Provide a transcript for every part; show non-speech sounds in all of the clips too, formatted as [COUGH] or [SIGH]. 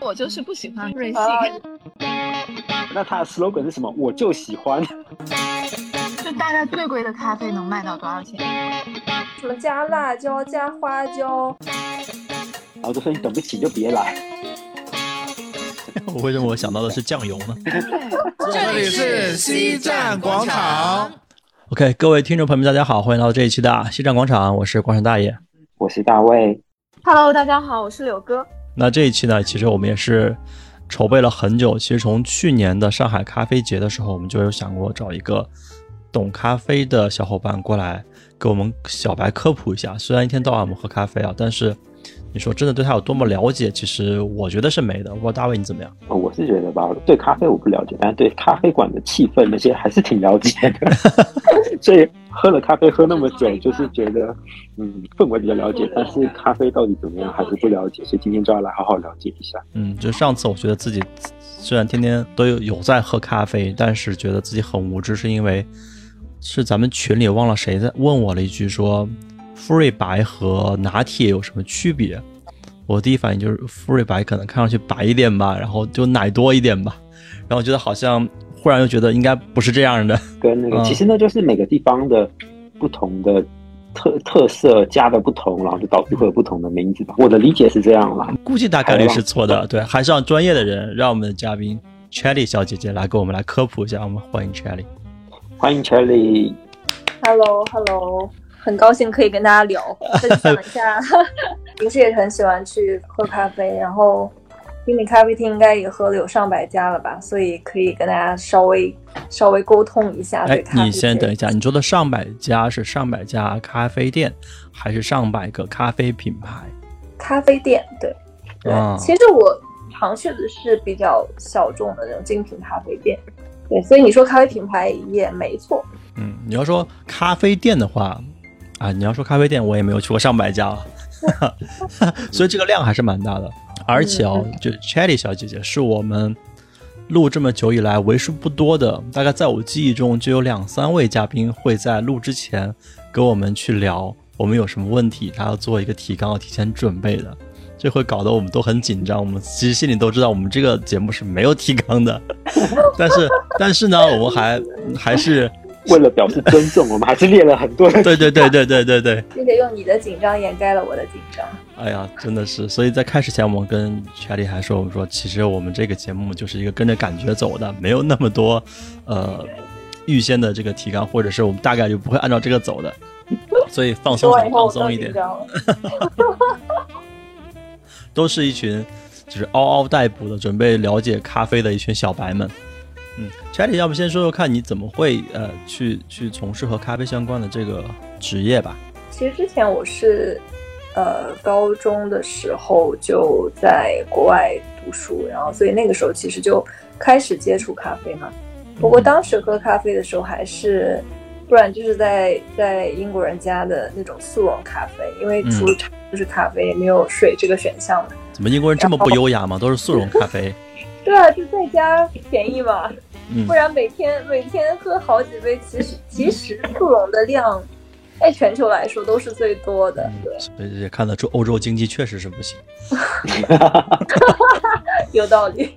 我就是不喜欢瑞幸。[LAUGHS] 那它的 slogan 是什么？我就喜欢。[LAUGHS] 就大概最贵的咖啡能卖到多少钱？什么加辣椒、加花椒？然后就说你等不起就别来。[LAUGHS] 我为什么我想到的是酱油呢？这里是西站广场。OK，各位听众朋友们，大家好，欢迎来到这一期的西站广场，我是广场大爷，我是大卫。Hello，大家好，我是柳哥。那这一期呢，其实我们也是筹备了很久。其实从去年的上海咖啡节的时候，我们就有想过找一个懂咖啡的小伙伴过来给我们小白科普一下。虽然一天到晚我们喝咖啡啊，但是。你说真的对他有多么了解？其实我觉得是没的。我不知道大卫你怎么样？我是觉得吧，对咖啡我不了解，但是对咖啡馆的气氛那些还是挺了解的。[LAUGHS] 所以喝了咖啡喝那么久，就是觉得嗯氛围比较了解，但是咖啡到底怎么样还是不了解。所以今天就要来好好了解一下。嗯，就上次我觉得自己虽然天天都有有在喝咖啡，但是觉得自己很无知，是因为是咱们群里忘了谁在问我了一句说。馥芮白和拿铁有什么区别？我第一反应就是馥芮白可能看上去白一点吧，然后就奶多一点吧，然后觉得好像忽然又觉得应该不是这样的。跟那个其实那，就是每个地方的不同的特特色加的不同，然后就导致会有不同的名字吧。我的理解是这样啦，估计大概率是错的。对，还是让专业的人，让我们的嘉宾 Cherry 小姐姐来给我们来科普一下。我们欢迎 Cherry，欢迎 Cherry。Hello，Hello。很高兴可以跟大家聊，[LAUGHS] 分享一下。[LAUGHS] 平时也很喜欢去喝咖啡，然后英美咖啡厅应该也喝了有上百家了吧，所以可以跟大家稍微稍微沟通一下。哎，你先等一下，你说的上百家是上百家咖啡店，还是上百个咖啡品牌？咖啡店，对对。其实我常去的是比较小众的那种精品咖啡店，对，所以你说咖啡品牌也没错。嗯，你要说咖啡店的话。啊，你要说咖啡店，我也没有去过上百家，[LAUGHS] 所以这个量还是蛮大的。而且哦，就 Chatty 小姐姐是我们录这么久以来为数不多的，大概在我记忆中就有两三位嘉宾会在录之前跟我们去聊我们有什么问题，他要做一个提纲，要提前准备的，这会搞得我们都很紧张。我们其实心里都知道，我们这个节目是没有提纲的，[LAUGHS] 但是但是呢，我们还还是。为了表示尊重，我们还是列了很多。[LAUGHS] 对对 [LAUGHS] 对对对对对。并且用你的紧张掩盖了我的紧张。哎呀，真的是。所以在开始前，我们跟查理还说，我们说其实我们这个节目就是一个跟着感觉走的，没有那么多呃预先的这个提纲，或者是我们大概率不会按照这个走的。[LAUGHS] 所以放松放松一点。都是一群就是嗷嗷待哺的，准备了解咖啡的一群小白们。嗯，查理，要不先说说看你怎么会呃去去从事和咖啡相关的这个职业吧？其实之前我是呃高中的时候就在国外读书，然后所以那个时候其实就开始接触咖啡嘛。不过当时喝咖啡的时候还是，不然就是在在英国人家的那种速溶咖啡，因为除了茶就是咖啡，也没有水这个选项的。怎么英国人这么不优雅吗？都是速溶咖啡。[LAUGHS] 对啊，就在家便宜嘛，不然每天每天喝好几杯，其实其实速溶的量，在全球来说都是最多的。对，所以也看得出欧洲经济确实是不行。[LAUGHS] 有道理。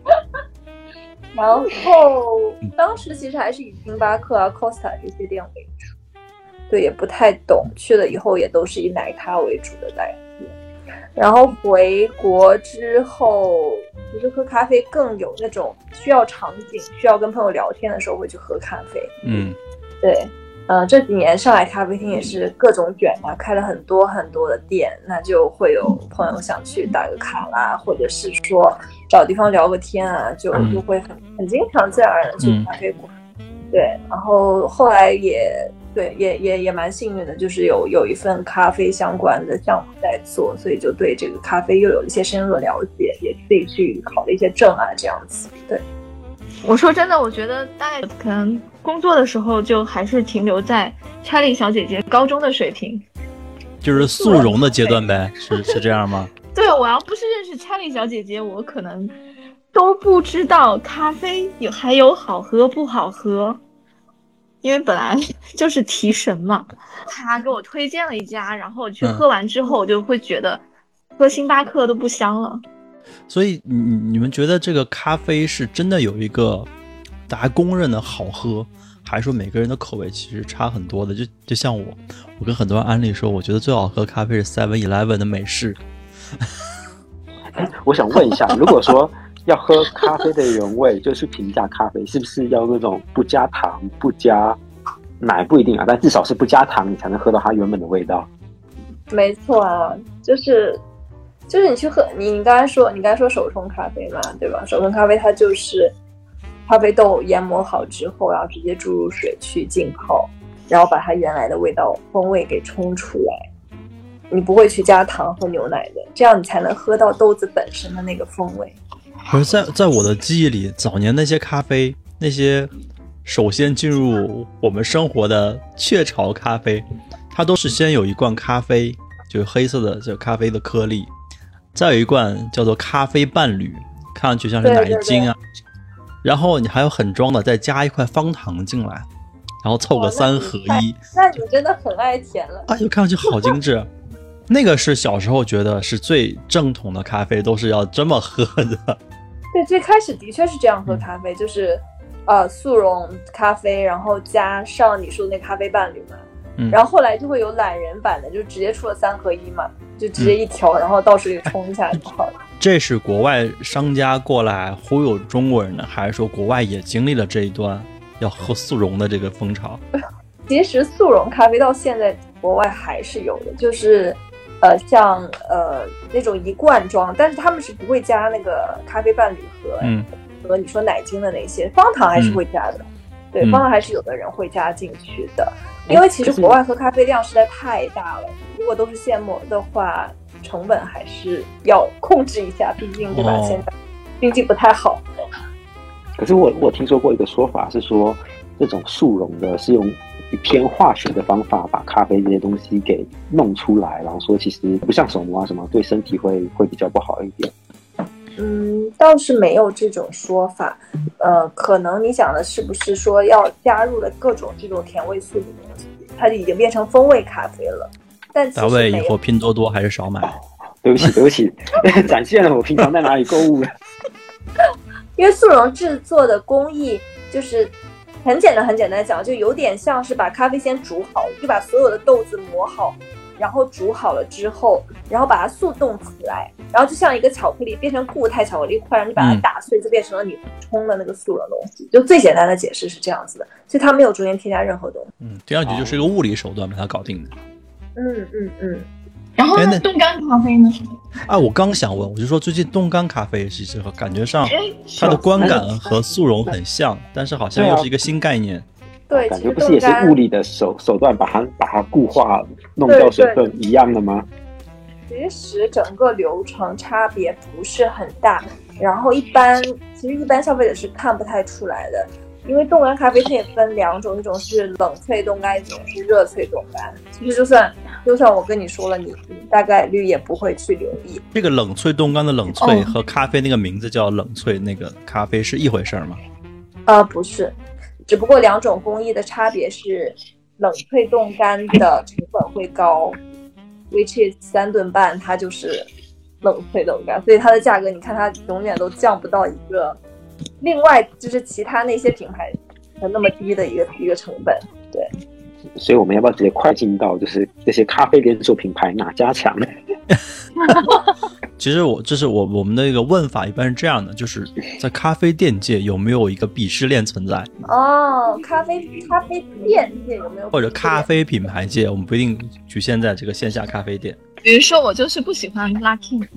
然后当时其实还是以星巴克啊、Costa 这些店为主，对，也不太懂，去了以后也都是以奶咖为主的代。然后回国之后，其实喝咖啡更有那种需要场景，需要跟朋友聊天的时候会去喝咖啡。嗯，对，嗯，这几年上海咖啡厅也是各种卷嘛，开了很多很多的店，那就会有朋友想去打个卡啦，或者是说找地方聊个天啊，就就会很很经常自然而然去咖啡馆。对，然后后来也。对，也也也蛮幸运的，就是有有一份咖啡相关的项目在做，所以就对这个咖啡又有一些深入的了解，也自己去考了一些证啊，这样子。对，我说真的，我觉得大概可能工作的时候就还是停留在查理小姐姐高中的水平，就是速溶的阶段呗，是是这样吗？[LAUGHS] 对，我要不是认识查理小姐姐，我可能都不知道咖啡有还有好喝不好喝。因为本来 [LAUGHS] 就是提神嘛，他给我推荐了一家，然后我去喝完之后，我就会觉得喝星巴克都不香了。所以你你你们觉得这个咖啡是真的有一个大家公认的好喝，还是说每个人的口味其实差很多的？就就像我，我跟很多人安利说，我觉得最好喝咖啡是 Seven Eleven 的美式。我想问一下，如果说要喝咖啡的原味，就去评价咖啡，是不是要那种不加糖、不加奶不一定啊，但至少是不加糖，你才能喝到它原本的味道。没错啊，就是就是你去喝，你你刚才说你刚才说手冲咖啡嘛，对吧？手冲咖啡它就是咖啡豆研磨好之后，然后直接注入水去浸泡，然后把它原来的味道风味给冲出来。你不会去加糖和牛奶的，这样你才能喝到豆子本身的那个风味。可是，在在我的记忆里，早年那些咖啡，那些首先进入我们生活的雀巢咖啡，它都是先有一罐咖啡，就是黑色的这咖啡的颗粒，再有一罐叫做咖啡伴侣，看上去像是奶精啊，然后你还有很装的再加一块方糖进来，然后凑个三合一。那你真的很爱甜了。哎呦，看上去好精致。[LAUGHS] 那个是小时候觉得是最正统的咖啡，都是要这么喝的。对，最开始的确是这样喝咖啡，就是呃速溶咖啡，然后加上你说的那咖啡伴侣嘛。嗯。然后后来就会有懒人版的，就直接出了三合一嘛，就直接一调，然后到水里冲一下就好了。这是国外商家过来忽悠中国人的，还是说国外也经历了这一段要喝速溶的这个风潮？[LAUGHS] 其实速溶咖啡到现在国外还是有的，就是。呃，像呃那种一罐装，但是他们是不会加那个咖啡伴侣和和你说奶精的那些，方糖还是会加的。对，方糖还是有的人会加进去的，因为其实国外喝咖啡量实在太大了，如果都是现磨的话，成本还是要控制一下，毕竟对吧？现在经济不太好。可是我我听说过一个说法是说，这种速溶的是用。偏化学的方法把咖啡这些东西给弄出来，然后说其实不像手磨啊什么，对身体会会比较不好一点。嗯，倒是没有这种说法。呃，可能你讲的是不是说要加入了各种这种甜味素的东西，它就已经变成风味咖啡了？但大卫以后拼多多还是少买。对不起，[LAUGHS] 对不起，展现了我平常在哪里购物了。[LAUGHS] 因为速溶制作的工艺就是。很简单，很简单讲，就有点像是把咖啡先煮好，就把所有的豆子磨好，然后煮好了之后，然后把它速冻起来，然后就像一个巧克力变成固态巧克力块，然后你把它打碎，就变成了你冲的那个速溶东西。就最简单的解释是这样子的，所以它没有中间添加任何东西。嗯，听上去就是一个物理手段把它搞定的。嗯嗯嗯。然后冻干咖啡呢？啊，我刚想问，我就说最近冻干咖啡其实感觉上它的观感和速溶很像，但是好像又是一个新概念。对，感觉不是也是物理的手手段把它把它固化，弄掉水分一样的吗？其实整个流程差别不是很大，然后一般其实一般消费者是看不太出来的。因为冻干咖啡它也分两种，一种是冷萃冻干，一种是热萃冻干。其实就算就算我跟你说了，你你大概率也不会去留意。这个冷萃冻干的冷萃和咖啡那个名字叫冷萃那个咖啡是一回事吗？呃，不是，只不过两种工艺的差别是，冷萃冻干的成本会高，which is 三顿半它就是冷萃冻干，所以它的价格你看它永远都降不到一个。另外就是其他那些品牌的那么低的一个一个成本，对。所以我们要不要直接快进到就是这些咖啡连锁品牌哪家强？其实我就是我我们的一个问法，一般是这样的，就是在咖啡店界有没有一个鄙视链存在？哦，咖啡咖啡店界有没有？或者咖啡品牌界，我们不一定局限在这个线下咖啡店。比如说我就是不喜欢 Lucky。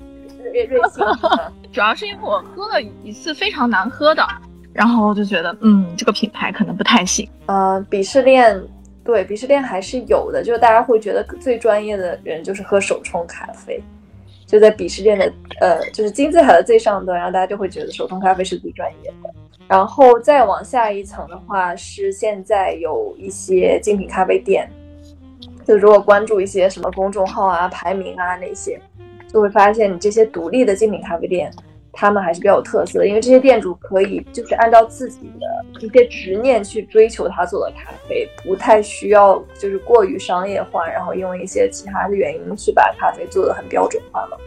主要是因为我喝了一次非常难喝的，然后我就觉得，嗯，这个品牌可能不太行。呃，鄙视链，对，鄙视链还是有的，就是大家会觉得最专业的人就是喝手冲咖啡，就在鄙视链的，呃，就是金字塔的最上端，然后大家就会觉得手冲咖啡是最专业的。然后再往下一层的话，是现在有一些精品咖啡店，就如果关注一些什么公众号啊、排名啊那些。就会发现，你这些独立的精品咖啡店，他们还是比较有特色的，因为这些店主可以就是按照自己的一些执念去追求他做的咖啡，不太需要就是过于商业化，然后因为一些其他的原因去把咖啡做的很标准化嘛。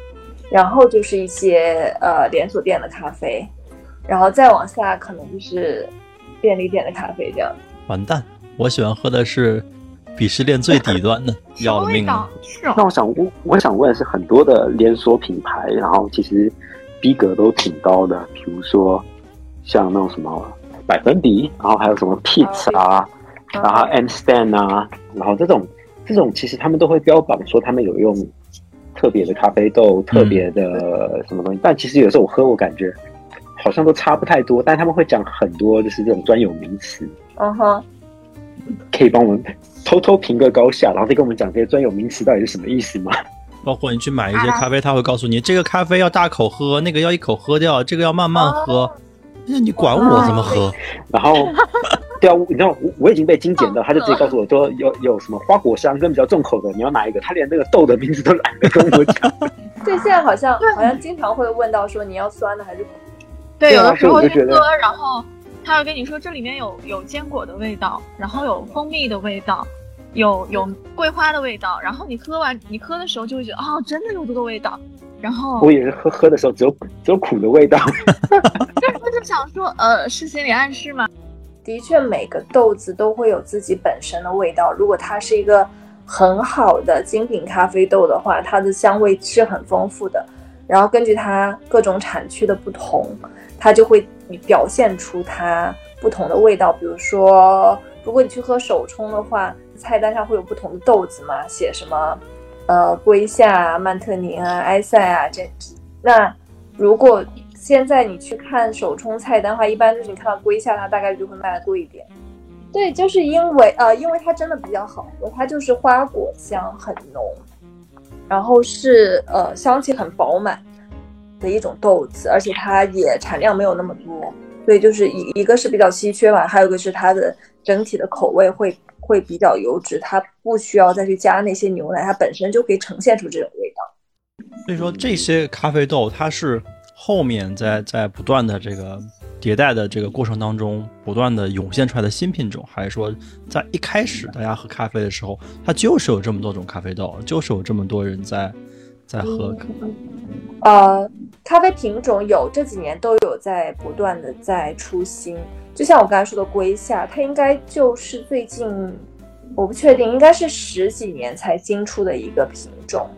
然后就是一些呃连锁店的咖啡，然后再往下可能就是便利店的咖啡这样。完蛋，我喜欢喝的是鄙视链最底端的，[LAUGHS] 要了命那，我想我我想问的是，很多的连锁品牌，然后其实逼格都挺高的，比如说像那种什么百分比，然后还有什么 Pizza 啊，然后 M Stand 啊，然后这种这种其实他们都会标榜说他们有用特别的咖啡豆、特别的什么东西，但其实有时候我喝我感觉好像都差不太多，但他们会讲很多就是这种专有名词，嗯哼，可以帮我们偷偷评个高下，然后再跟我们讲这些专有名词到底是什么意思吗？包括你去买一些咖啡，他会告诉你这个咖啡要大口喝，那个要一口喝掉，这个要慢慢喝。那你管我怎么喝？然后，[LAUGHS] 对啊，你知道我我已经被精简到，他就直接告诉我说有有什么花果香跟比较重口的，你要哪一个？他连那个豆的名字都懒得跟我讲。[LAUGHS] 对，现在好像好像经常会问到说你要酸的还是苦的对，有的时候喝，然后他会跟你说这里面有有坚果的味道，然后有蜂蜜的味道，有有桂花的味道，然后你喝完你喝的时候就会觉得哦，真的有这个味道，然后我也是喝喝的时候只有只有苦的味道。[LAUGHS] 但是我就想说，呃，是心理暗示吗？的确，每个豆子都会有自己本身的味道。如果它是一个很好的精品咖啡豆的话，它的香味是很丰富的。然后根据它各种产区的不同，它就会表现出它不同的味道。比如说，如果你去喝手冲的话，菜单上会有不同的豆子嘛，写什么呃瑰夏、曼特宁啊、埃塞啊这。那如果现在你去看手冲菜单的话，一般就是你看到瑰夏，它大概率就会卖的贵一点。对，就是因为呃，因为它真的比较好喝，它就是花果香很浓，然后是呃香气很饱满的一种豆子，而且它也产量没有那么多，所以就是一一个是比较稀缺嘛，还有一个是它的整体的口味会会比较油脂，它不需要再去加那些牛奶，它本身就可以呈现出这种味道。所以说这些咖啡豆它是后面在在不断的这个迭代的这个过程当中，不断的涌现出来的新品种，还是说在一开始大家喝咖啡的时候，它就是有这么多种咖啡豆，就是有这么多人在在喝？呃，咖啡品种有这几年都有在不断的在出新，就像我刚才说的瑰夏，它应该就是最近我不确定，应该是十几年才新出的一个品种。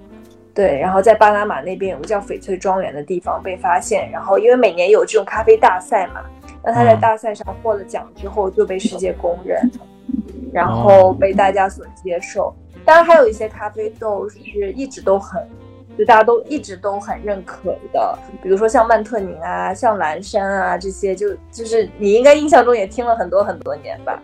对，然后在巴拿马那边有个叫翡翠庄园的地方被发现，然后因为每年有这种咖啡大赛嘛，那他在嗯大赛上获了奖之后就被世界公认，然后被大家所接受。当然还有一些咖啡豆是一直都很，就大家都一直都很认可的，比如说像曼特宁啊、像蓝山啊这些，就就是你应该印象中也听了很多很多年吧？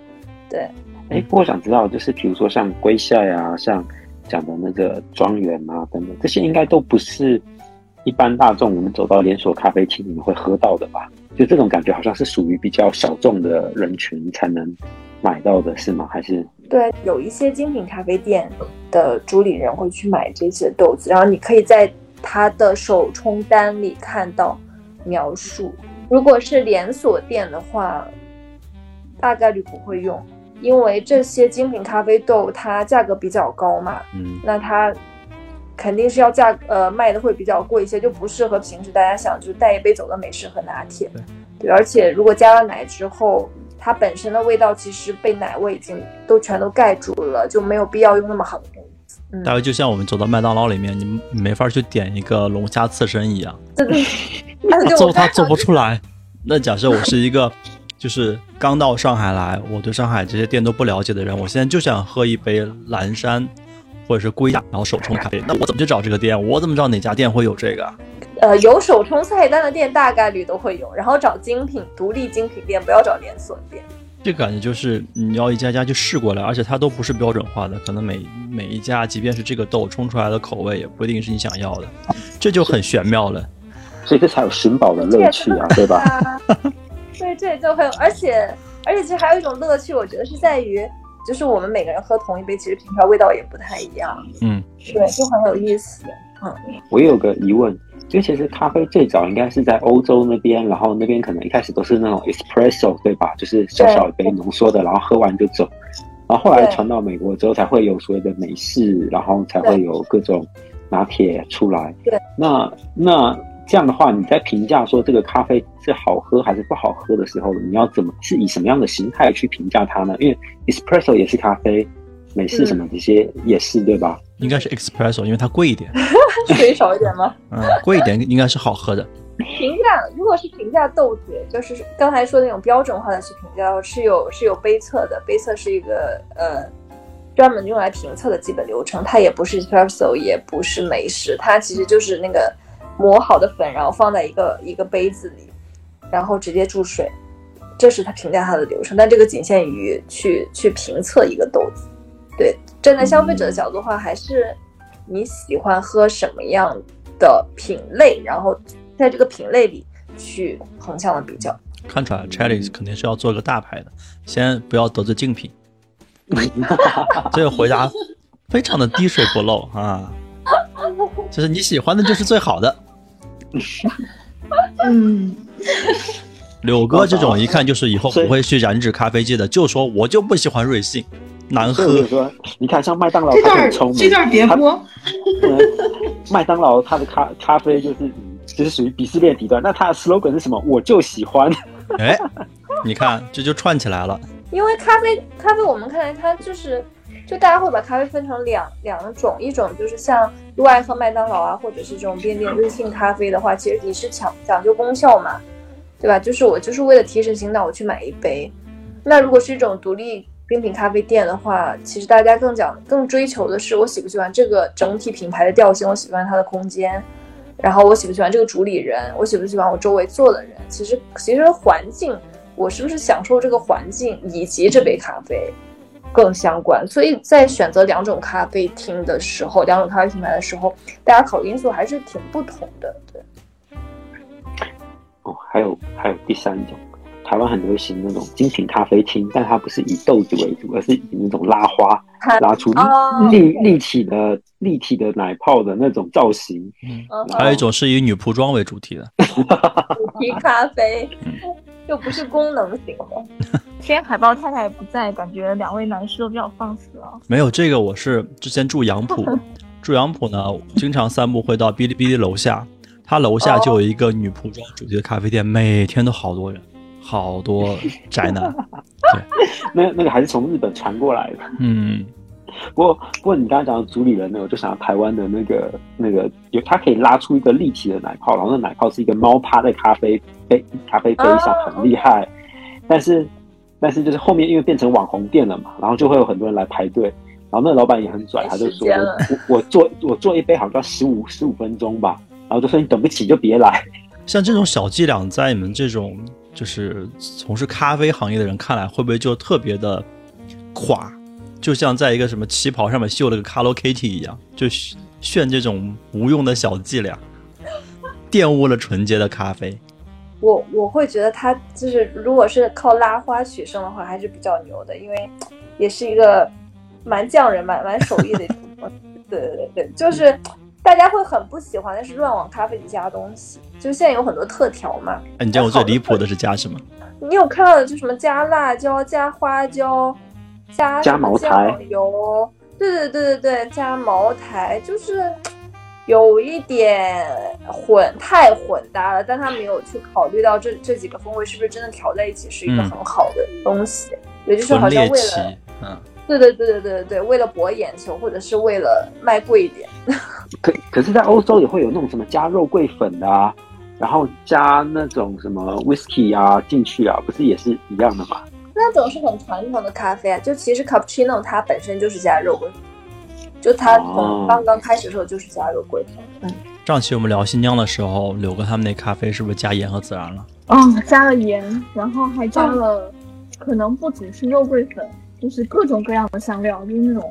对，哎，不过我想知道，就是比如说像瑰夏呀，像讲的那个庄园啊等等，这些应该都不是一般大众我们走到连锁咖啡厅里面会喝到的吧？就这种感觉好像是属于比较小众的人群才能买到的，是吗？还是对，有一些精品咖啡店的主理人会去买这些豆子，然后你可以在他的手冲单里看到描述。如果是连锁店的话，大概率不会用，因为这些精品咖啡豆它价格比较高嘛，嗯，那它肯定是要价呃卖的会比较贵一些，就不适合平时大家想就带一杯走的美式和拿铁。对，而且如果加了奶之后，它本身的味道其实被奶味已经都全都盖住了，就没有必要用那么好的东西。嗯，大概就像我们走到麦当劳里面，你你没法去点一个龙虾刺身一样，[LAUGHS] 对对，那他就做他做不出来。那假设我是一个就是刚到上海来，我对上海这些店都不了解的人，我现在就想喝一杯蓝山或者是瑰夏，然后手冲咖啡，那我怎么去找这个店？我怎么知道哪家店会有这个啊？呃有手冲菜单的店大概率都会有，然后找精品独立精品店，不要找连锁店。这感觉就是你要一家家去试过来，而且它都不是标准化的，可能每每一家，即便是这个豆冲出来的口味，也不一定是你想要的，这就很玄妙了。所以这才有寻宝的乐趣啊，对吧？[LAUGHS] 对，这就很有，而且而且其实还有一种乐趣，我觉得是在于，就是我们每个人喝同一杯，其实品出来味道也不太一样，嗯，对，就很有意思。嗯我有个疑问，因为其实咖啡最早应该是在欧洲那边，然后那边可能一开始都是那种 espresso，对吧？就是小小一杯浓缩的，然后喝完就走。然后后来传到美国之后，才会有所谓的美式，然后才会有各种拿铁出来。对，那那这样的话，你在评价说这个咖啡是好喝还是不好喝的时候，你要怎么是以什么样的形态去评价它呢？因为 espresso 也是咖啡，美式什么这些也是，对吧？应该是 espresso，因为它贵一点。[LAUGHS] 水少一点吗？嗯，贵一点应该是好喝的。[LAUGHS] 评价如果是评价豆子，就是刚才说的那种标准化的去评价，是有是有杯测的，杯测是一个呃专门用来评测的基本流程，它也不是 espresso，也不是美式，它其实就是那个磨好的粉，然后放在一个一个杯子里，然后直接注水，这是它评价它的流程。但这个仅限于去去评测一个豆子。对，站在消费者的角度的话，还是你喜欢喝什么样的品类，然后。在这个品类里去横向的比较，看出来 c h a l l y 肯定是要做个大牌的，先不要得罪竞品。[LAUGHS] 这个回答非常的滴水不漏啊，就是你喜欢的就是最好的。嗯，柳哥这种一看就是以后不会去染指咖啡机的，就说我就不喜欢瑞幸，难喝。你看像麦当劳，这段这段别播。[LAUGHS] 麦当劳它的咖咖啡就是。就是属于鄙视链底端，那它的 slogan 是什么？我就喜欢。[LAUGHS] 哎，你看这就串起来了。因为咖啡，咖啡我们看来它就是，就大家会把咖啡分成两两种，一种就是像如果爱喝麦当劳啊，或者是这种便店瑞幸咖啡的话，其实你是讲讲究功效嘛，对吧？就是我就是为了提神醒脑，我去买一杯。那如果是一种独立冰品咖啡店的话，其实大家更讲更追求的是我喜不喜欢这个整体品牌的调性，我喜欢它的空间。然后我喜不喜欢这个主理人？我喜不喜欢我周围坐的人？其实，其实环境，我是不是享受这个环境，以及这杯咖啡更相关。所以在选择两种咖啡厅的时候，两种咖啡品牌的时候，大家考虑因素还是挺不同的。对。哦，还有还有第三种。台湾很流行那种精品咖啡厅，但它不是以豆子为主，而是以那种拉花 [LAUGHS] 拉出立立体的立体的奶泡的那种造型。嗯，还有一种是以女仆装为主题的主题咖啡，又不是功能型的。[LAUGHS] 今天海豹太太不在，感觉两位男士都比较放肆啊。没有这个，我是之前住杨浦，[LAUGHS] 住杨浦呢，经常散步会到哔哩哔哩楼下，他楼下就有一个女仆装主题的咖啡店，每天都好多人。好多 [LAUGHS] 宅男，[LAUGHS] 对，那那个还是从日本传过来的。嗯，不过不过你刚刚讲的主理人呢，我就想到台湾的那个那个有，它可以拉出一个立体的奶泡，然后那奶泡是一个猫趴在咖啡杯咖啡杯上，很厉害。但是但是就是后面因为变成网红店了嘛，然后就会有很多人来排队，然后那老板也很拽，他就说我我做我做一杯好像要十五十五分钟吧，然后就说你等不起就别来。像这种小伎俩，在你们这种。就是从事咖啡行业的人看来，会不会就特别的垮？就像在一个什么旗袍上面绣了个 Hello Kitty 一样，就炫这种无用的小伎俩，玷污了纯洁的咖啡。我我会觉得他就是，如果是靠拉花取胜的话，还是比较牛的，因为也是一个蛮匠人、蛮蛮手艺的。对对对对，就是。大家会很不喜欢的是乱往咖啡里加东西，就现在有很多特调嘛。哎，你见过最离谱的是加什么？你有看到的就什么加辣椒、加花椒、加加茅台油？对对对对对，加茅台就是有一点混，太混搭了。但他没有去考虑到这这几个风味是不是真的调在一起是一个很好的东西，也就是好像为了嗯。对对对对对对对，为了博眼球，或者是为了卖贵一点。[LAUGHS] 可可是，在欧洲也会有那种什么加肉桂粉的啊，然后加那种什么 whisky 啊进去啊，不是也是一样的吗？那种是很传统的咖啡啊，就其实 cappuccino 它本身就是加肉桂粉，就它从刚刚开始的时候就是加肉桂粉。嗯，上期我们聊新疆的时候，柳哥他们那咖啡是不是加盐和孜然了？哦，加了盐，然后还加了，可能不只是肉桂粉。就是各种各样的香料，就是那种，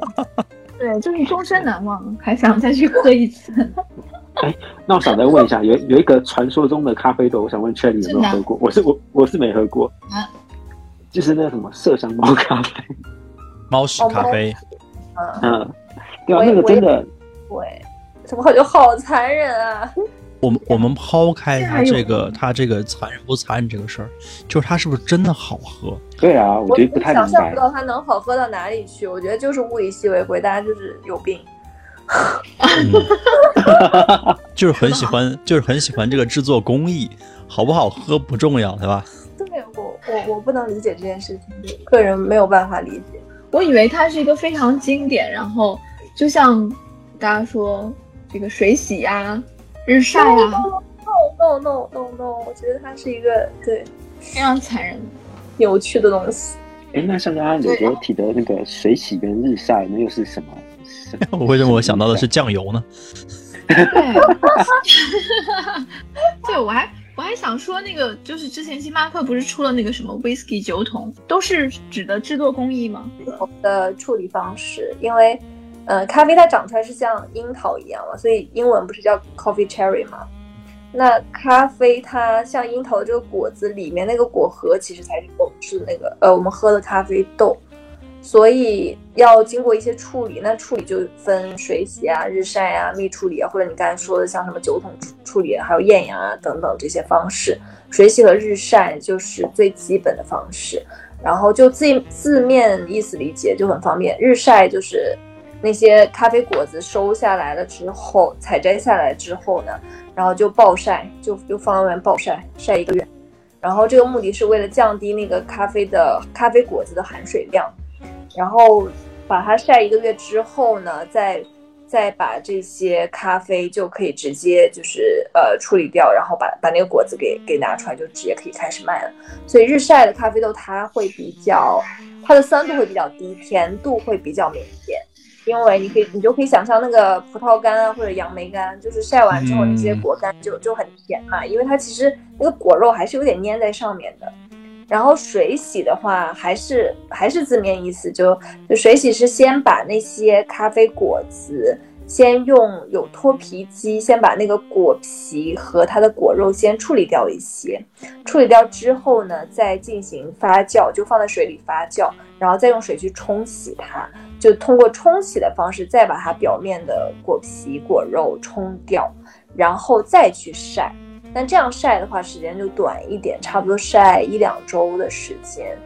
对，就是终身难忘，还想再去喝一次。[LAUGHS] 哎，那我想再问一下，有有一个传说中的咖啡豆，我想问 c h e l y 有没有喝过？我是我我是没喝过，啊，[LAUGHS] 就是那个什么麝香猫咖啡，猫屎咖啡，嗯，对啊，那个真的，对，怎么感觉好残忍啊？[LAUGHS] 我们我们抛开它这个它这个残忍不残忍这个事儿，就是它是不是真的好喝？对啊，我觉得不太想象不到它能好喝到哪里去。我觉得就是物以稀为贵，大家就是有病。[LAUGHS] 就是很喜欢，就是很喜欢这个制作工艺，好不好喝不重要，对吧？对我我我不能理解这件事情，个人没有办法理解。我以为它是一个非常经典，然后就像大家说这个水洗呀、日晒啊，no no no no no，我觉得它是一个对非常残忍。有趣的东西。哎，那像刚刚有时候提的那个水洗跟日晒，那又是什么？什么 [LAUGHS] 为什么我想到的是酱油呢？对，[LAUGHS] 对我还我还想说那个，就是之前星巴克不是出了那个什么 whisky 酒桶，都是指的制作工艺吗？不同的处理方式，因为，呃，咖啡它长出来是像樱桃一样嘛，所以英文不是叫 coffee cherry 吗？那咖啡它像樱桃的这个果子里面那个果核，其实才是我们吃的那个呃我们喝的咖啡豆，所以要经过一些处理。那处理就分水洗啊、日晒啊、蜜处理啊，或者你刚才说的像什么酒桶处处理，还有艳阳啊等等这些方式。水洗和日晒就是最基本的方式。然后就字字面意思理解就很方便。日晒就是那些咖啡果子收下来了之后，采摘下来之后呢，然后就暴晒，就就放在外面暴晒，晒一个月。然后这个目的是为了降低那个咖啡的咖啡果子的含水量，然后把它晒一个月之后呢，再再把这些咖啡就可以直接就是呃处理掉，然后把把那个果子给给拿出来，就直接可以开始卖了。所以日晒的咖啡豆它会比较，它的酸度会比较低，甜度会比较明显。因为你可以，你就可以想象那个葡萄干啊，或者杨梅干，就是晒完之后那些果干就就很甜嘛，因为它其实那个果肉还是有点粘在上面的。然后水洗的话，还是还是字面意思，就就水洗是先把那些咖啡果子，先用有脱皮机先把那个果皮和它的果肉先处理掉一些，处理掉之后呢，再进行发酵，就放在水里发酵，然后再用水去冲洗它，就通过冲洗的方式再把它表面的果皮果肉冲掉，然后再去晒。但这样晒的话，时间就短一点，差不多晒一两周的时间。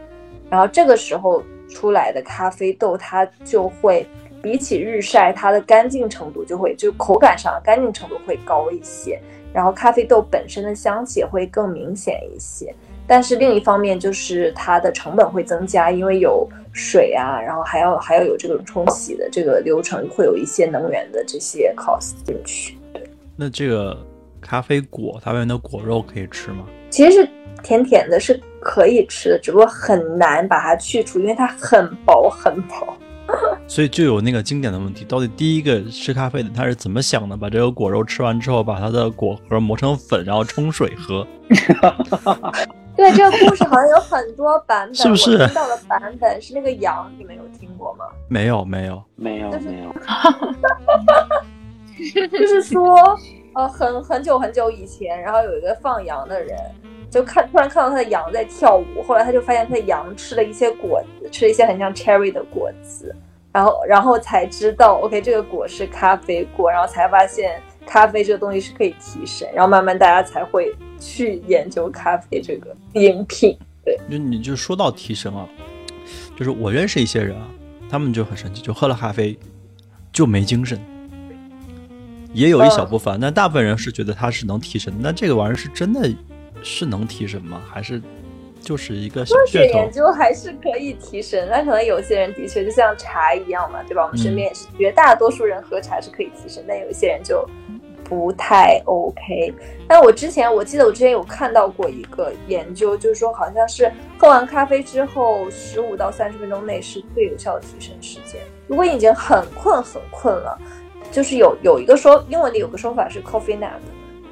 然后这个时候出来的咖啡豆，它就会比起日晒，它的干净程度就会就口感上干净程度会高一些。然后咖啡豆本身的香气会更明显一些。但是另一方面就是它的成本会增加，因为有水啊，然后还要还要有这种冲洗的这个流程，会有一些能源的这些 cost 进去。对，那这个咖啡果它外面的果肉可以吃吗？其实是甜甜的，是可以吃的，只不过很难把它去除，因为它很薄很薄。[LAUGHS] 所以就有那个经典的问题，到底第一个吃咖啡的他是怎么想的？把这个果肉吃完之后，把它的果核磨成粉，然后冲水喝。[LAUGHS] 对，这个故事好像有很多版本，是不是我听到的版本是那个羊，你们有听过吗？没有，没有。没有就是没有，[LAUGHS] 就是说，呃，很很久很久以前，然后有一个放羊的人，就看突然看到他的羊在跳舞，后来他就发现他的羊吃了一些果子，吃了一些很像 cherry 的果子，然后然后才知道，OK，这个果是咖啡果，然后才发现咖啡这个东西是可以提神，然后慢慢大家才会去研究咖啡这个饮品。对，就你就说到提神啊，就是我认识一些人啊，他们就很神奇，就喝了咖啡就没精神。也有一小部分，但大部分人是觉得它是能提神。那这个玩意儿是真的是能提神吗？还是就是一个小科学噱头研？究还是可以提神，但可能有些人的确就像茶一样嘛，对吧？我们身边也是，绝大多数人喝茶是可以提神，但有一些人就不太 OK。但我之前我记得我之前有看到过一个研究，就是说好像是喝完咖啡之后十五到三十分钟内是最有效的提神时间。如果你已经很困很困了，就是有有一个说英文里有个说法是 coffee nap。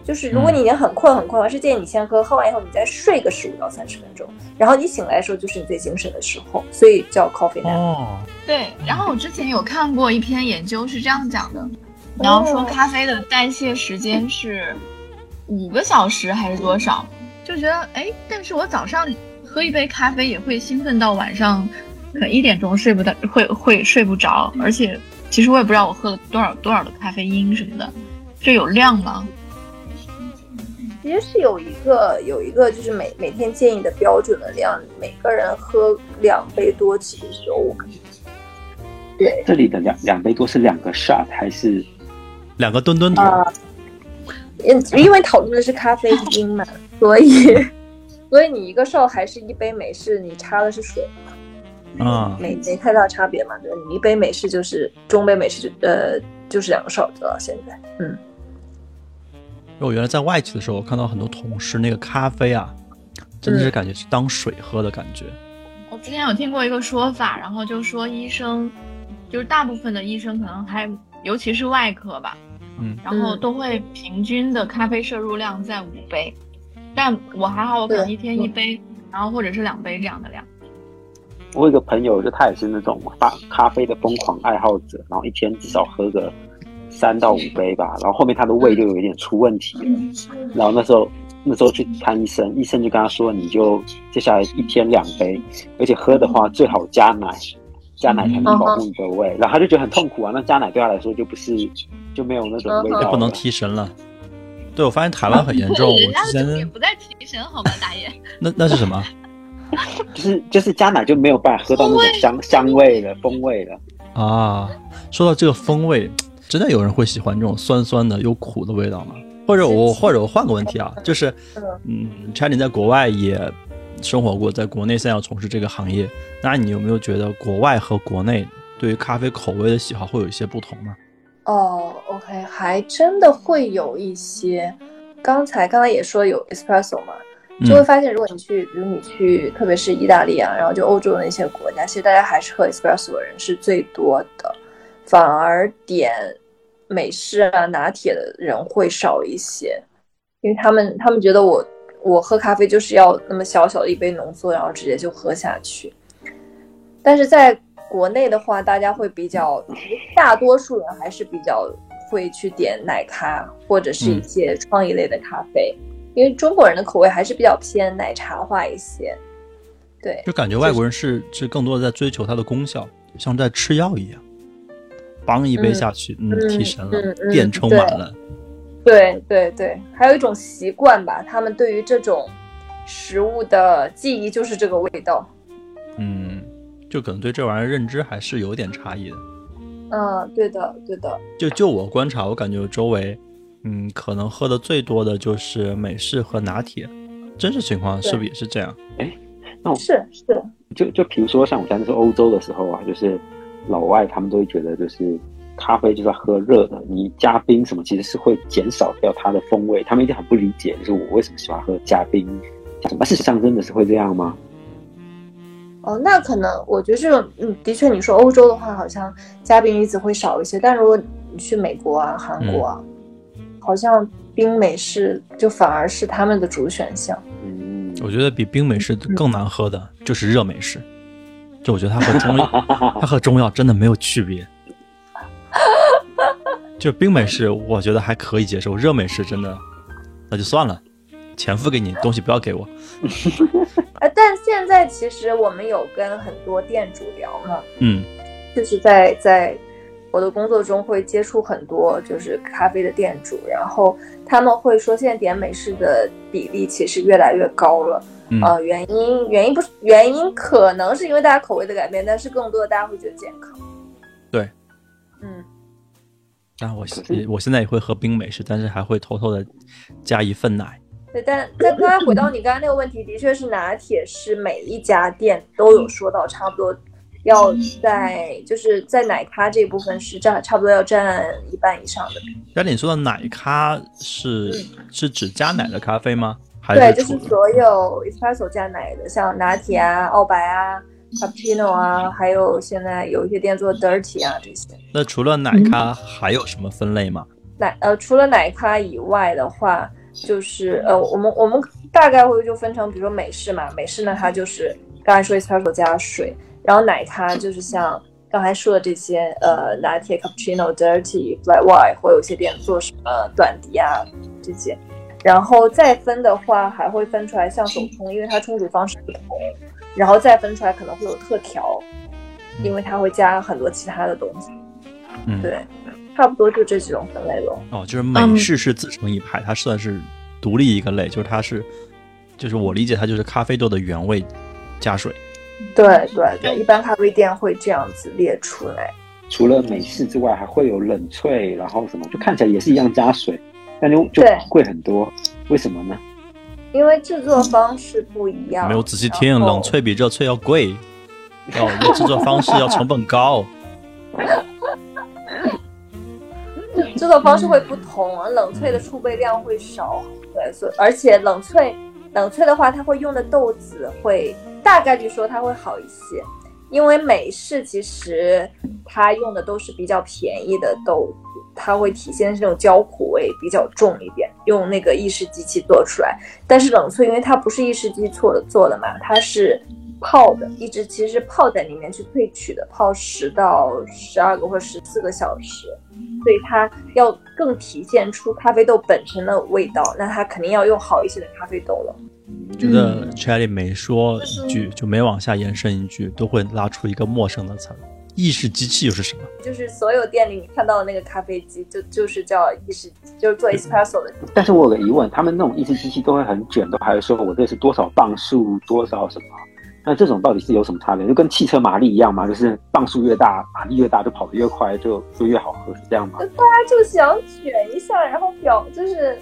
就是如果你已经很困很困了，是建议你先喝，喝完以后你再睡个十五到三十分钟，然后你醒来的时候就是你最精神的时候，所以叫 coffee nap。哦，对，然后我之前有看过一篇研究是这样讲的，然后说咖啡的代谢时间是五个小时还是多少，就觉得哎，但是我早上喝一杯咖啡也会兴奋到晚上可能一点钟睡不到，会会睡不着，而且其实我也不知道我喝了多少多少的咖啡因什么的，这有量吗？其实是有一个有一个就是每每天建议的标准的量，每个人喝两杯多其实是 OK。对，这里的两两杯多是两个 shot 还是两个吨吨头，啊，因因为讨论的是咖啡因嘛，[LAUGHS] 所以所以你一个 shot 还是一杯美式，你插的是水嘛，啊，没没太大差别嘛。对，你一杯美式就是中杯美式就呃就是两个 shot 了，现在，嗯，我原来在外企的时候，我看到很多同事那个咖啡啊，真的是嗯。感觉是当水喝的感觉。我之前有听过一个说法，然后就说医生，就是大部分的医生可能还，尤其是外科吧，嗯。然后嗯。都会平均的咖啡摄入量在五杯，但我还好，我可能一天一杯，然后或者是两杯这样的量。我有一个朋友，就他也是那种咖咖啡的疯狂爱好者，然后一天至少喝个三到五杯吧，然后后面他的胃就有一点出问题了，然后那时候那时候去看医生，医生就跟他说，你就接下来一天两杯，而且喝的话最好加奶，加奶才能保护你的胃，然后他就觉得很痛苦啊，那加奶对他来说就不是就没有那种味道了，也不能提神了。对，我发现台湾很严重。我人家之前 [LAUGHS] 也不在提神，好吗，大爷？那那是什么 [LAUGHS] 就是就是加奶就没有办法喝到那种香香味的，风味了。啊？说到这个风味，真的有人会喜欢这种酸酸的又苦的味道吗？或者我或者我换个问题啊，就是嗯 c h a n 在国外也生活过，在国内现在要从事这个行业，那你有没有觉得国外和国内对于咖啡口味的喜好会有一些不同呢？哦，OK，还真的会有一些。刚才刚才也说有 espresso 嘛，就会嗯发现，如果你去，比如你去，特别是意大利啊，然后就欧洲的那些国家，其实大家还是喝 espresso 的人是最多的，反而点美式啊、拿铁的人会少一些，因为他们他们觉得我我喝咖啡就是要那么小小的一杯浓缩，然后直接就喝下去。但是在国内的话，大家会比较，大多数人还是比较会去点奶咖或者是一些创意类的咖啡，因为中国人的口味还是比较偏奶茶化一些。对，就感觉外国人是是更多的在追求它的功效，像在吃药一样，帮一杯下去，嗯，嗯提神了电充满了。对对对，还有一种习惯吧，他们对于这种食物的记忆就是这个味道。嗯，就可能对这玩意儿认知还是有点差异的。嗯，对的对的，就就我观察，我感觉周围，嗯，可能喝的最多的就是美式和拿铁。真实情况是不是也是这样？那我是是，就就比如说像我在那时候欧洲的时候啊，就是老外他们都会觉得就是咖啡就是要喝热的，你加冰什么其实是会减少掉它的风味，他们一定很不理解，就是我为什么喜欢喝加冰加什么？事实上真的是会这样吗？哦，那可能我觉得这种，嗯，的确你说欧洲的话，好像加冰离子会少一些，但如果你去美国啊、韩国啊，好像冰美式就反而是他们的主选项。嗯，我觉得比冰美式更难喝的就是热美式，就我觉得它和中药，[LAUGHS] 它和中药真的没有区别。就冰美式，我觉得还可以接受，热美式真的那就算了，钱付给你，东西不要给我。[LAUGHS] 呃，但现在其实我们有跟很多店主聊嘛，嗯就是在在我的工作中会接触很多就是咖啡的店主，然后他们会说现在点美式的比例其实越来越高了。嗯呃，原因原因不是原因，可能是因为大家口味的改变，但是更多的大家会觉得健康。对，嗯，但我我现在也会喝冰美式，但是还会偷偷的加一份奶。对，但但刚才回到你刚才那个问题，的确是拿铁是每一家店都有说到差不多要在就是在奶咖这部分是占差不多要占一半以上的。佳丽，你说的奶咖是是指加奶的咖啡吗？还对，是对就是所有 espresso 加奶的，像拿铁啊、澳白啊、cappuccino 啊，还有现在有一些店做 dirty 啊这些。那除了奶咖还有什么分类吗？奶呃，除了奶咖以外的话，就是呃，我们我们大概会就分成，比如说美式嘛，美式呢它就是刚才说 espresso 加水，然后奶咖就是像刚才说的这些呃拿铁、cappuccino、dirty、flat white，或有些店做什么短笛啊这些，然后再分的话还会分出来像手冲，因为它冲煮方式不同，然后再分出来可能会有特调，因为它会加很多其他的东西，嗯，对，差不多就这几种分类咯。哦，就是美式是自成一派，它算是独立一个类，就是它是，就是我理解它就是咖啡豆的原味加水。对对对，一般咖啡店会这样子列出来。除了美式之外，还会有冷萃，然后什么，就看起来也是一样加水，但就就对贵很多，为什么呢？因为制作方式不一样。没有仔细听，冷萃比热萃要贵，[LAUGHS] 哦，这制作方式要成本高。[LAUGHS] 制作方式会不同，冷萃的储备量会少，对，所以而且冷萃冷萃的话，它会用的豆子会大概率说它会好一些，因为美式其实它用的都是比较便宜的豆子，它会体现这种焦苦味比较重一点，用那个意式机器做出来。但是冷萃因为它不是意式机做的做的嘛，它是泡的，一直其实是泡在里面去萃取的，泡十到十二个或者十四个小时。所以它要更体现出咖啡豆本身的味道，那它肯定要用好一些的咖啡豆了。觉得 Charlie 每说一句，就每往下延伸一句，都会拉出一个陌生的词儿。意式机器又是什么？就是所有店里你看到的那个咖啡机，就就是叫意式，就是做 espresso 的。但是我有个疑问，他们那种意式机器都会很卷，都还会说我这是多少磅数，多少什么？那这种到底是有什么差别？就跟汽车马力一样吗？就是磅数越大，马力越大，就跑得越快，就就越好喝，是这样吗？大家就想卷一下，然后表就是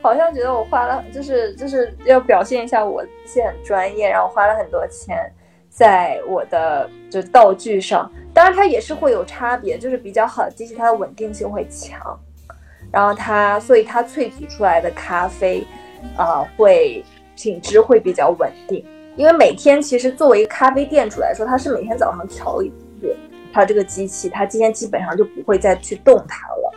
好像觉得我花了，就是就是要表现一下我自己很专业，然后花了很多钱在我的就道具上。当然它也是会有差别，就是比较好的机器它的稳定性会强，然后它所以它萃取出来的咖啡啊、会品质会比较稳定。因为每天其实作为一个咖啡店主来说，它是每天早上调一次，它这个机器，它今天基本上就不会再去动它了。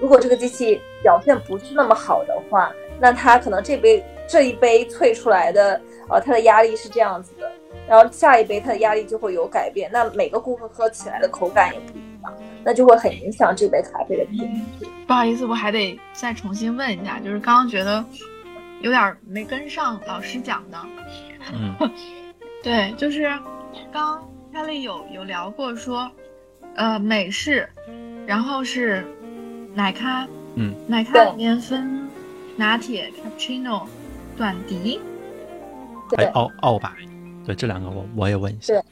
如果这个机器表现不是那么好的话，那它可能这杯这一杯萃出来的，呃，它的压力是这样子的，然后下一杯它的压力就会有改变，那每个顾客喝起来的口感也不一样，那就会很影响这杯咖啡的品质。不好意思，我还得再重新问一下，就是刚刚觉得有点没跟上老师讲的。嗯，[LAUGHS] 对，就是刚凯丽有有聊过说，呃，美式，然后是奶咖，嗯，奶咖里面分拿铁、cappuccino、短笛，对还有澳澳白，对这两个我我也问一下。对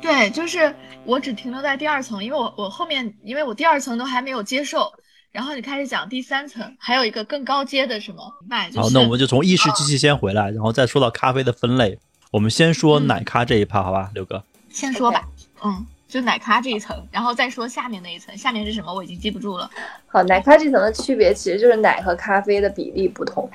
对，就是我只停留在第二层，因为我我后面因为我第二层都还没有接受，然后你开始讲第三层，还有一个更高阶的什么麦，就好，是那我们就从意式机器先回来，然后再说到咖啡的分类。我们先说嗯奶咖这一趴，好吧，刘哥。先说吧，嗯，就奶咖这一层，然后再说下面那一层，下面是什么我已经记不住了。好，奶咖这层的区别其实就是奶和咖啡的比例不同。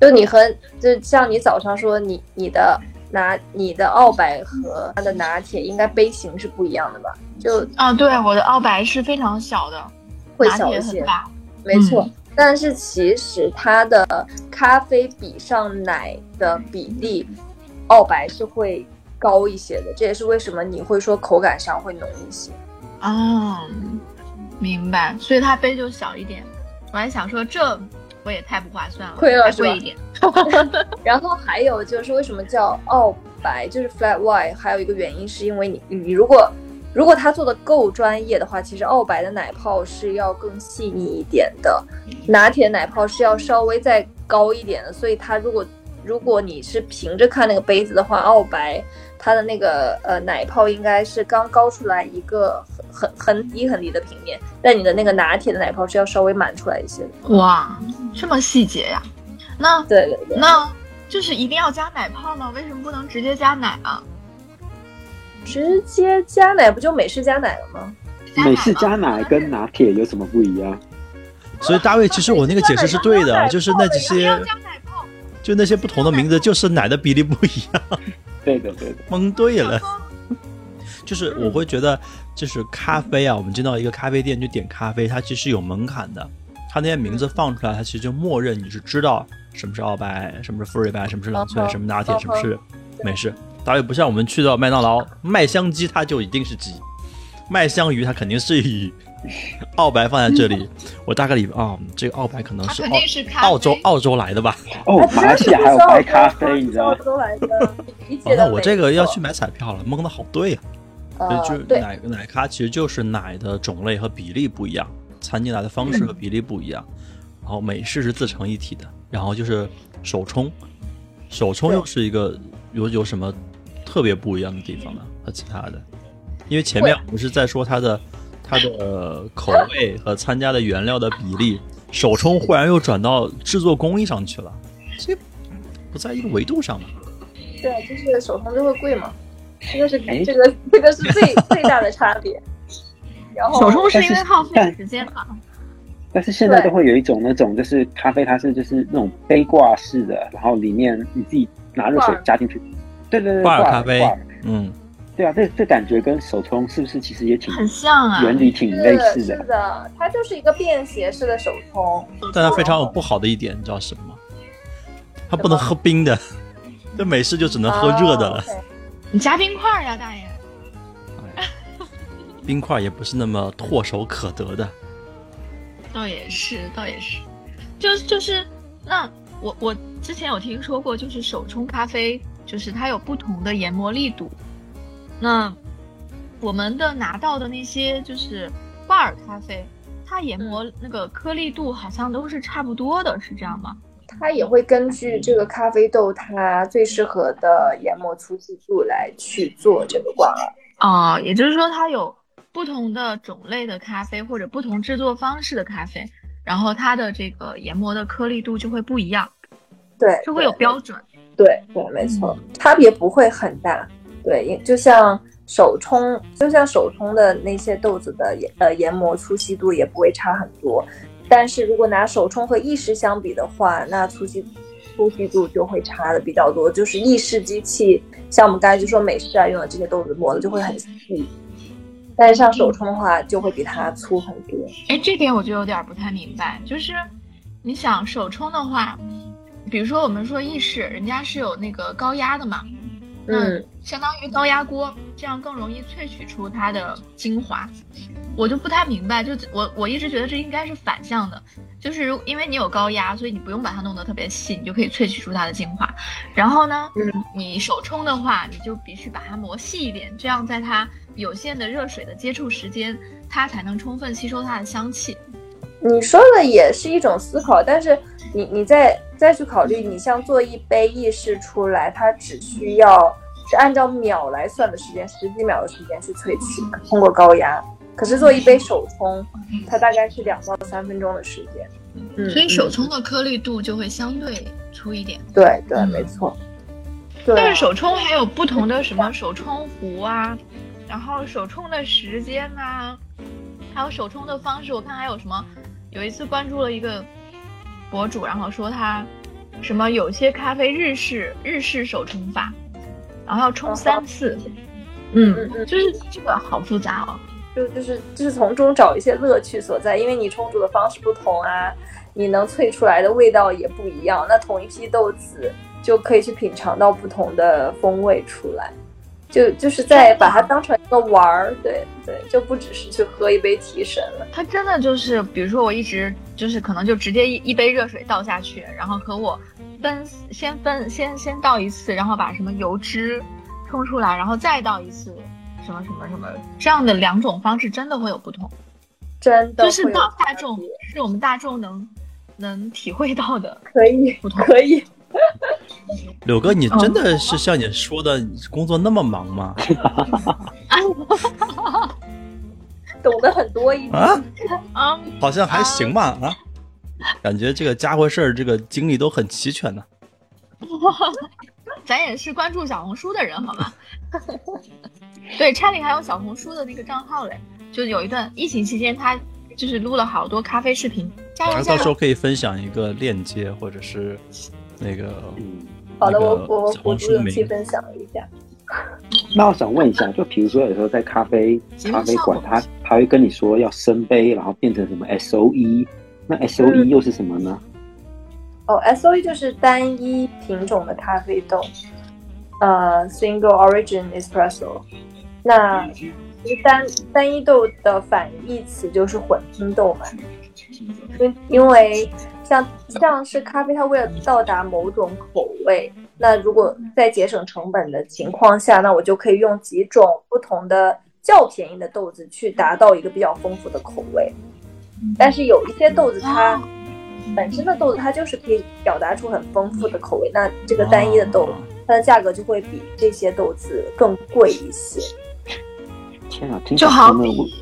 就你和就像你早上说你你的拿你的澳白和它的拿铁应该杯型是不一样的吧？就啊，对，我的澳白是非常小的，会小一些，铁很大。没错。嗯但是其实它的咖啡比上奶的比例，澳白是会高一些的。这也是为什么你会说口感上会浓一些。啊，明白，所以它杯就小一点。我还想说，这我也太不划算了，还亏了是吧贵一点。[LAUGHS] 然后还有就是为什么叫澳白，就是 flat white，还有一个原因是因为你你如果如果它做的够专业的话，其实澳白的奶泡是要更细腻一点的，拿铁奶泡是要稍微再高一点的，所以它如果如果你是平着看那个杯子的话，澳白它的那个呃奶泡应该是刚高出来一个很很很低很低的平面，但你的那个拿铁的奶泡是要稍微满出来一些的。哇，这么细节呀？[LAUGHS] 那对对对。那就是一定要加奶泡吗？为什么不能直接加奶啊？直接加奶不就美式加奶了吗？美式加奶跟拿铁有什么不一样？所以大卫，其实我那个解释是对的，就是那几些。就那些不同的名字，就是奶的比例不一样，对的对的，蒙对了。[LAUGHS] 就是我会觉得，就是咖啡啊，我们进到一个咖啡店去点咖啡，它其实有门槛的。它那些名字放出来，他其实就默认你是知道什么是澳白，什么是馥芮白，什么是冷萃，什么拿铁，什么是美式。大卫不像我们去到麦当劳，麦香鸡它就一定是鸡，麦香鱼它肯定是鱼。澳白放在这里，[LAUGHS] 我大概理啊、这个澳白可能是澳澳洲澳洲来的吧？[LAUGHS] 哦，马来西亚还有白咖啡，你知道吗？都来的，哦那我这个要去买彩票了，蒙的好对啊！呃就奶奶咖其实就是奶的种类和比例不一样，掺进来的方式和比例不一样。然后美式是自成一体的，然后就是手冲，手冲又是一个有有什么特别不一样的地方呢？和其他的？因为前面我们是在说它的它的口味和参加的原料的比例，手冲忽然又转到制作工艺上去了，这不在一个维度上嘛？对，就是手冲就会贵嘛，这个是这个这个是最最大的差别。然后手冲是因为耗费时间嘛。但是现在都会有一种那种，就是咖啡，它是就是那种杯挂式的，然后里面你自己拿热水加进去。对对对，挂耳咖啡。嗯，对啊，这这感觉跟手冲是不是其实也挺很像啊？原理挺类似的。是的，它就是一个便携式的手冲。但它非常有不好的一点，你知道什么吗？它不能喝冰的，[LAUGHS] 这美式就只能喝热的了。你加冰块呀，大爷。冰块也不是那么唾手可得的。倒也是，倒也是，就就是那我我之前有听说过，就是手冲咖啡，就是它有不同的研磨力度。那我们的拿到的那些就是挂耳咖啡，它研磨那个颗粒度好像都是差不多的，是这样吗？它也会根据这个咖啡豆它最适合的研磨粗细度来去做这个挂耳。哦，也就是说它有。不同的种类的咖啡或者不同制作方式的咖啡，然后它的这个研磨的颗粒度就会不一样，对，就会有标准。对对，没错，差别不会很大。对，就像手冲，就像手冲的那些豆子的研呃研磨粗细度也不会差很多。但是如果拿手冲和意式相比的话，那粗细粗细度就会差的比较多。就是意式机器，像我们刚才就说美式啊用的这些豆子磨的就会很细。但是像手冲的话，就会比它粗很多。哎，这点我就有点不太明白。就是你想手冲的话，比如说我们说意式，人家是有那个高压的嘛，嗯，相当于高压锅，这样更容易萃取出它的精华。我就不太明白，就我我一直觉得这应该是反向的，就是如因为你有高压，所以你不用把它弄得特别细，你就可以萃取出它的精华。然后呢，嗯你手冲的话，你就必须把它磨细一点，这样在它。有限的热水的接触时间，它才能充分吸收它的香气。你说的也是一种思考，但是你你再再去考虑，你像做一杯意式出来，它只需要是按照秒来算的时间，十几秒的时间去萃取，通过高压。可是做一杯手冲，它大概是两到三分钟的时间。嗯，所以手冲的颗粒度就会相对粗一点。对对，没错。但是手冲还有不同的什么手冲壶啊？然后手冲的时间呐，还有手冲的方式，我看还有什么？有一次关注了一个博主，然后说他什么有些咖啡日式日式手冲法，然后要冲三次，嗯，就是这个好复杂哦，就就是就是从中找一些乐趣所在，因为你冲煮的方式不同啊，你能萃出来的味道也不一样，那同一批豆子就可以去品尝到不同的风味出来。就就是在把它当成一个玩儿，对对，就不只是去喝一杯提神了。它真的就是，比如说我一直就是可能就直接一一杯热水倒下去，然后和我分先分先先倒一次，然后把什么油脂冲出来，然后再倒一次，什么什么什么，这样的两种方式真的会有不同，真的就是大大众是我们大众能能体会到的，[LAUGHS] 可以不同，可以。[LAUGHS] 柳哥，你真的是像你说的工作那么忙吗？[LAUGHS] 懂得很多一点啊，好像还行吧啊，感觉这个家伙事儿，这个经历都很齐全呢。咱也是关注小红书的人，好吗？[LAUGHS] 对，查理还有小红书的那个账号嘞，就有一段疫情期间，他就是录了好多咖啡视频。加油！到时候可以分享一个链接，或者是。那个，好的，我我我主勇气分享一下。[LAUGHS] 那我想问一下，就比如说有时候在咖啡咖啡馆，他他会跟你说要升杯，然后变成什么 S O E，那 S O E 又是什么呢？哦，S O E 就是单一品种的咖啡豆，呃，Single Origin Espresso。那其实单单一豆的反义词就是混拼豆嘛，因因为。像像是咖啡，它为了到达某种口味，那如果在节省成本的情况下，那我就可以用几种不同的较便宜的豆子去达到一个比较丰富的口味。但是有一些豆子，它本身的豆子它就是可以表达出很丰富的口味，那这个单一的豆，它的价格就会比这些豆子更贵一些。天啊，就好比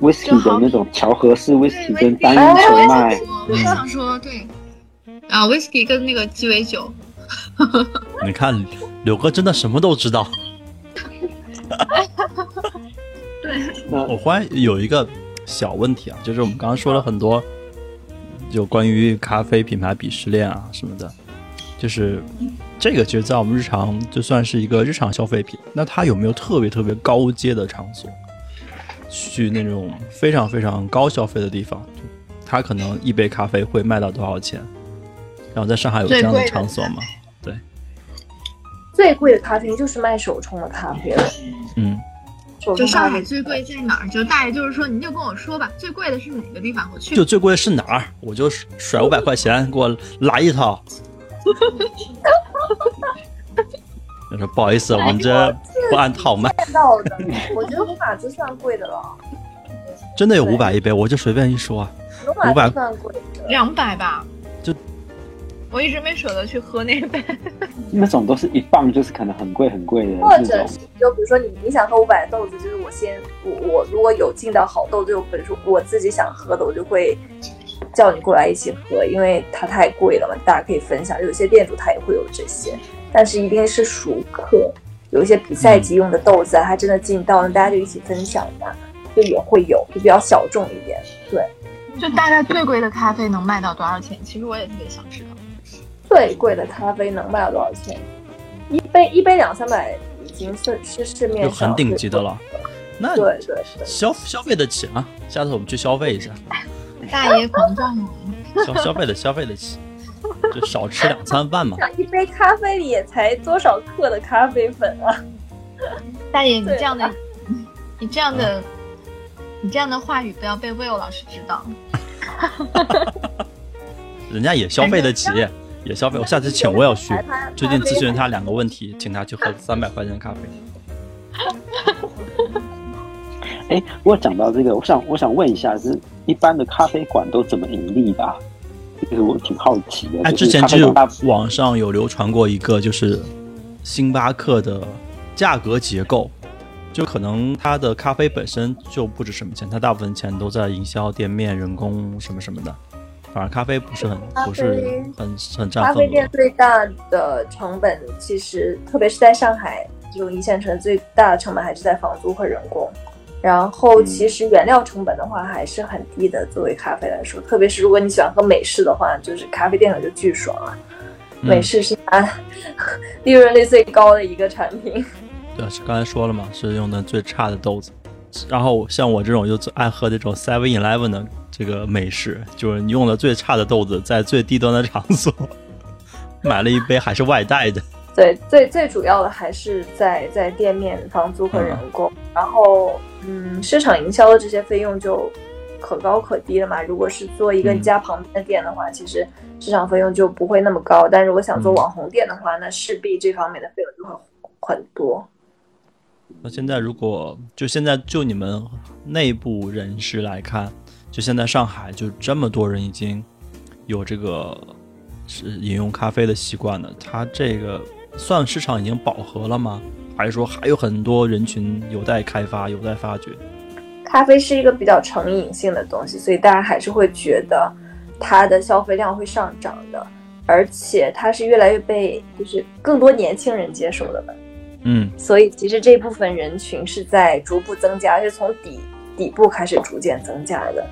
whisky 的那种调和式 whisky 跟单哎一纯麦，我也想说，对，啊，whisky 跟那个鸡尾酒，你看柳哥真的什么都知道。[LAUGHS] 对我忽然有一个小问题啊，就是我们刚刚说了很多，就关于咖啡品牌鄙视链啊什么的，就是这个其实，在我们日常就算是一个日常消费品，那它有没有特别特别高阶的场所，去那种非常非常高消费的地方，它可能一杯咖啡会卖到多少钱？然后在上海有这样的场所吗？对，最贵的咖啡就是卖手冲的咖啡了，嗯，手就上海最贵在哪儿？就大爷就是说，您就跟我说吧，最贵的是哪个地方？我去。就最贵的是哪儿？我就甩五百块钱给我来一套。他 [LAUGHS] 说不好意思，我们这不按套卖，看到的，我觉得五百就算贵的了，真的有对五百一杯，我就随便一说啊。五百500就算贵的。两百吧，就我一直没舍得去喝那杯。那种都是一磅就是可能很贵很贵的或者是，就比如说你你想喝五百豆子，就是我先我我如果有进到好豆子，就比如说我自己想喝的，我就会叫你过来一起喝，因为它太贵了嘛，大家可以分享。有些店主他也会有这些，但是一定是熟客，有一些比赛级用的豆子啊，它真的进到了，大家就一起分享一下，就也会有，就比较小众一点。对，就大概最贵的咖啡能卖到多少钱？其实我也特别想知道。最贵的咖啡能卖到多少钱？一杯一杯两三百，已经是是市面上就很顶级的了。那对对对。消消费得起啊！下次我们去消费一下，[LAUGHS] 大爷狂赚了。消消费的消费得起，就少吃两餐饭嘛。一杯咖啡里也才多少克的咖啡粉啊？[LAUGHS] 大爷，你这样的，[LAUGHS] 你这样的，你这样的话语不要被 Will 老师知道。人家也消费得起，也消费。我下次请我要去，最近咨询他两个问题，请他去喝三百块钱的咖啡。[LAUGHS] 哎，不过讲到这个，我想我想问一下，就是一般的咖啡馆都怎么盈利的、啊？这个我挺好奇的。哎，就是之前就网上有流传过一个，就是星巴克的价格结构，就可能它的咖啡本身就不值什么钱，它大部分钱都在营销、店面、人工什么什么的，反而咖啡不是很不是很很占咖啡店。最大的成本，其实特别是在上海这种一线城市，最大的成本还是在房租和人工。然后嗯其实原料成本的话还是很低的，作为咖啡来说，特别是如果你喜欢喝美式的话，就是咖啡店可就巨爽了。嗯美式是它 [LAUGHS] 利润率最高的一个产品。对，是刚才说了嘛，是用的最差的豆子。然后像我这种又最爱喝这种 Seven Eleven 的这个美式，就是你用了最差的豆子，在最低端的场所 [LAUGHS] 买了一杯还是外带的。对，最最主要的还是在在店面房租和人工，然后嗯，市场营销的这些费用就可高可低了嘛。如果是做一个嗯家旁边的店的话，其实市场费用就不会那么高。但如果想做嗯网红店的话，那势必这方面的费用就会很多。那现在如果就现在就你们内部人士来看，就现在上海就这么多人已经有这个是饮用咖啡的习惯了，它这个算市场已经饱和了吗？还是说还有很多人群有待开发、有待发掘？咖啡是一个比较成瘾性的东西，所以大家还是会觉得它的消费量会上涨的，而且它是越来越被就是更多年轻人接受的吧。嗯，所以其实这部分人群是在逐步增加，是从底底部开始逐渐增加的，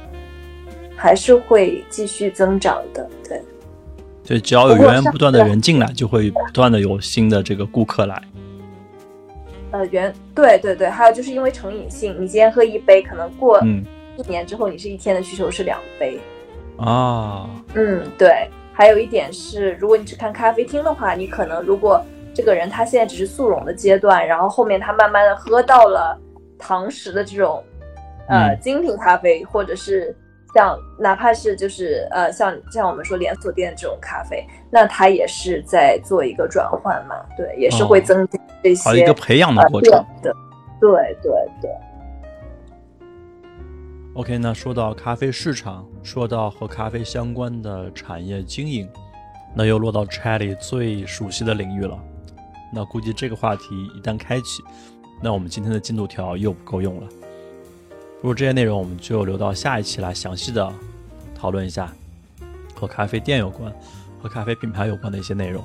还是会继续增长的。对，对只要有源源不断的人进来，就会不断的有新的这个顾客来。呃，原对对对，还有就是因为成瘾性，你今天喝一杯，可能过嗯一年之后，你是一天的需求是两杯。啊，嗯，对。还有一点是，如果你只看咖啡厅的话，你可能如果这个人他现在只是速溶的阶段，然后后面他慢慢的喝到了堂食的这种呃嗯精品咖啡，或者是像哪怕是就是呃像像我们说连锁店这种咖啡，那它也是在做一个转换嘛，对，也是会哦增加这些、还有一个培养的呃过程。店的，对对对。OK，那说到咖啡市场，说到和咖啡相关的产业经营，那又落到 Charlie 最熟悉的领域了。那估计这个话题一旦开启，那我们今天的进度条又不够用了。不过这些内容我们就留到下一期来详细的讨论一下和咖啡店有关、和咖啡品牌有关的一些内容。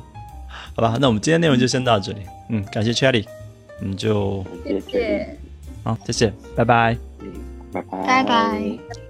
好吧，那我们今天内容就先到这里。嗯，感谢 Cherry，我们就谢谢。好，谢谢，拜拜。拜拜，拜拜。